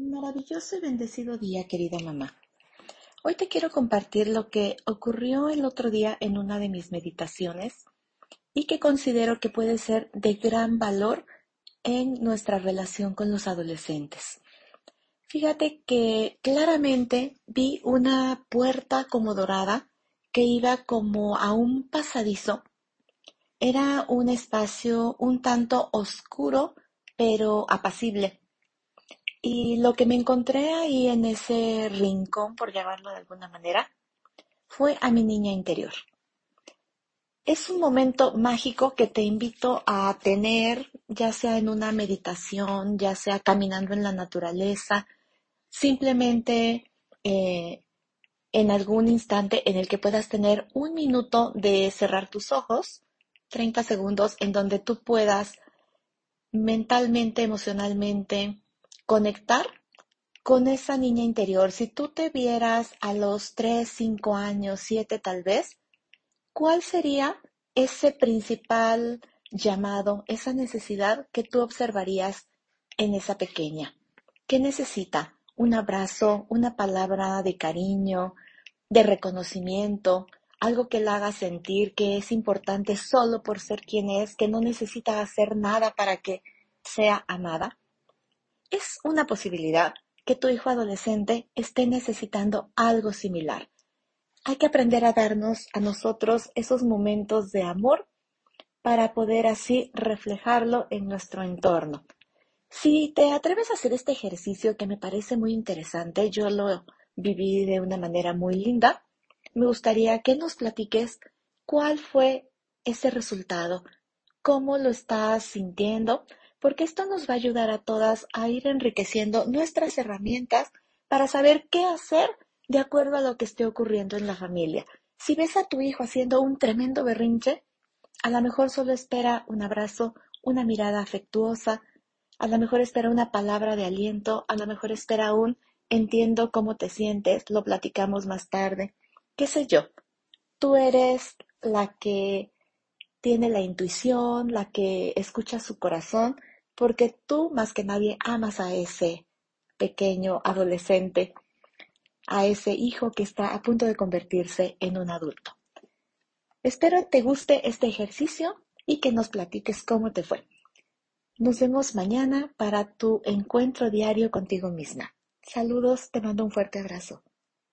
Maravilloso y bendecido día, querida mamá. Hoy te quiero compartir lo que ocurrió el otro día en una de mis meditaciones y que considero que puede ser de gran valor en nuestra relación con los adolescentes. Fíjate que claramente vi una puerta como dorada que iba como a un pasadizo. Era un espacio un tanto oscuro, pero apacible y lo que me encontré ahí en ese rincón, por llamarlo de alguna manera, fue a mi niña interior. Es un momento mágico que te invito a tener, ya sea en una meditación, ya sea caminando en la naturaleza, simplemente eh, en algún instante en el que puedas tener un minuto de cerrar tus ojos, 30 segundos, en donde tú puedas mentalmente, emocionalmente, conectar con esa niña interior. Si tú te vieras a los 3, 5 años, 7 tal vez, ¿cuál sería ese principal llamado, esa necesidad que tú observarías en esa pequeña? ¿Qué necesita? Un abrazo, una palabra de cariño, de reconocimiento, algo que la haga sentir que es importante solo por ser quien es, que no necesita hacer nada para que sea amada. Es una posibilidad que tu hijo adolescente esté necesitando algo similar. Hay que aprender a darnos a nosotros esos momentos de amor para poder así reflejarlo en nuestro entorno. Si te atreves a hacer este ejercicio que me parece muy interesante, yo lo viví de una manera muy linda, me gustaría que nos platiques cuál fue ese resultado, cómo lo estás sintiendo, porque esto nos va a ayudar a todas a ir enriqueciendo nuestras herramientas para saber qué hacer de acuerdo a lo que esté ocurriendo en la familia. Si ves a tu hijo haciendo un tremendo berrinche, a lo mejor solo espera un abrazo, una mirada afectuosa, a lo mejor espera una palabra de aliento, a lo mejor espera un entiendo cómo te sientes, lo platicamos más tarde, qué sé yo. Tú eres la que tiene la intuición, la que escucha su corazón porque tú más que nadie amas a ese pequeño adolescente, a ese hijo que está a punto de convertirse en un adulto. Espero te guste este ejercicio y que nos platiques cómo te fue. Nos vemos mañana para tu encuentro diario contigo misma. Saludos, te mando un fuerte abrazo.